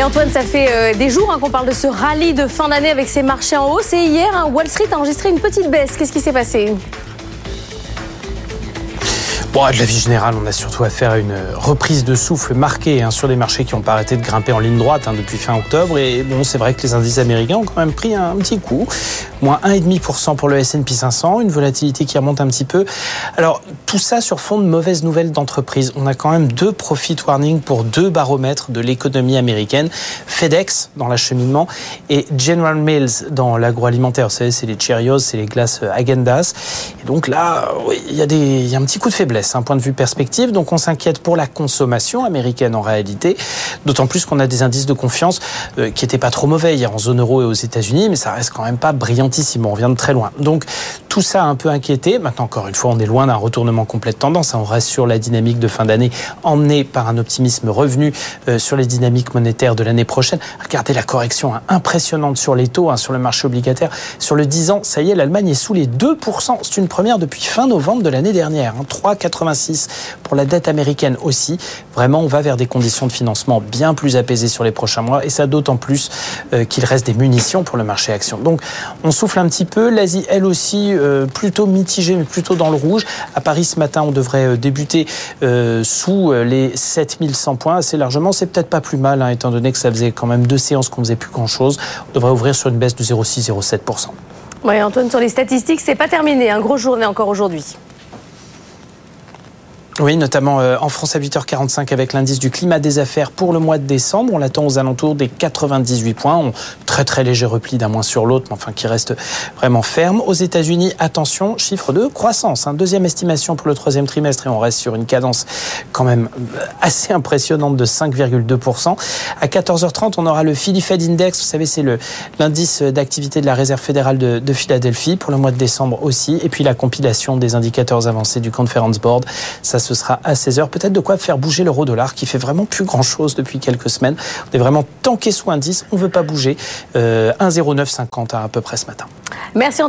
Et Antoine, ça fait euh, des jours hein, qu'on parle de ce rallye de fin d'année avec ces marchés en hausse. Et hier, hein, Wall Street a enregistré une petite baisse. Qu'est-ce qui s'est passé? Bon, de la vie générale, on a surtout affaire à une reprise de souffle marquée hein, sur les marchés qui n'ont pas arrêté de grimper en ligne droite depuis fin octobre. Et bon, c'est vrai que les indices américains ont quand même pris un, petit coup. Moins 1,5% pour le S&P 500, une volatilité qui remonte un petit peu. Alors, tout ça sur fond de mauvaises nouvelles d'entreprise. On a quand même deux profit warnings pour deux baromètres de l'économie américaine. FedEx dans l'acheminement et General Mills dans l'agroalimentaire. Vous savez, c'est les Cheerios, c'est les glaces Agendas. Et donc là, il y, a des, il y a un petit coup de faiblesse un point de vue perspective. Donc on s'inquiète pour la consommation américaine en réalité, d'autant plus qu'on a des indices de confiance euh, qui n'étaient pas trop mauvais hier en zone euro et aux États-Unis, mais ça reste quand même pas brillantissime. On revient de très loin. Donc tout ça a un peu inquiété. Maintenant, encore une fois, on est loin d'un retournement complet de tendance. On reste sur la dynamique de fin d'année emmenée par un optimisme revenu euh, sur les dynamiques monétaires de l'année prochaine. Regardez la correction hein, impressionnante sur les taux, hein, sur le marché obligataire. Sur le 10 ans, ça y est, l'Allemagne est sous les 2%. C'est une première depuis fin novembre de l'année dernière. Hein, 3, 86 pour la dette américaine aussi. Vraiment, on va vers des conditions de financement bien plus apaisées sur les prochains mois et ça d'autant plus euh, qu'il reste des munitions pour le marché action. Donc, on souffle un petit peu. L'Asie, elle aussi, plutôt mitigée, mais plutôt dans le rouge. À Paris, ce matin, on devrait euh, débuter sous les 7100 points assez largement. C'est peut-être pas plus mal, hein, étant donné que ça faisait quand même deux séances qu'on faisait plus grand-chose. On devrait ouvrir sur une baisse de 0,6-0,7%. Oui, Antoine, sur les statistiques, c'est pas terminé. Un gros journée encore aujourd'hui. Oui, notamment euh, en France à 8h45 avec l'indice du climat des affaires pour le mois de décembre. On l'attend aux alentours des 98 points. On, très très léger repli d'un mois sur l'autre, mais enfin qui reste vraiment ferme. Aux États-Unis, attention, chiffre de croissance. Hein. Deuxième estimation pour le troisième trimestre et on reste sur une cadence quand même euh, assez impressionnante de 5,2%. À 14h30, on aura le Philly Fed Index. Vous savez, c'est l'indice d'activité de la Réserve fédérale de, de Philadelphie pour le mois de décembre aussi. Et puis la compilation des indicateurs avancés du Conference Board. Ça ce sera à 16h. Peut-être de quoi faire bouger l'euro-dollar qui fait vraiment plus grand-chose depuis quelques semaines. On est vraiment tanké sous indice, on ne veut pas bouger. Euh, 1,0950 à, à peu près ce matin. Merci Antoine.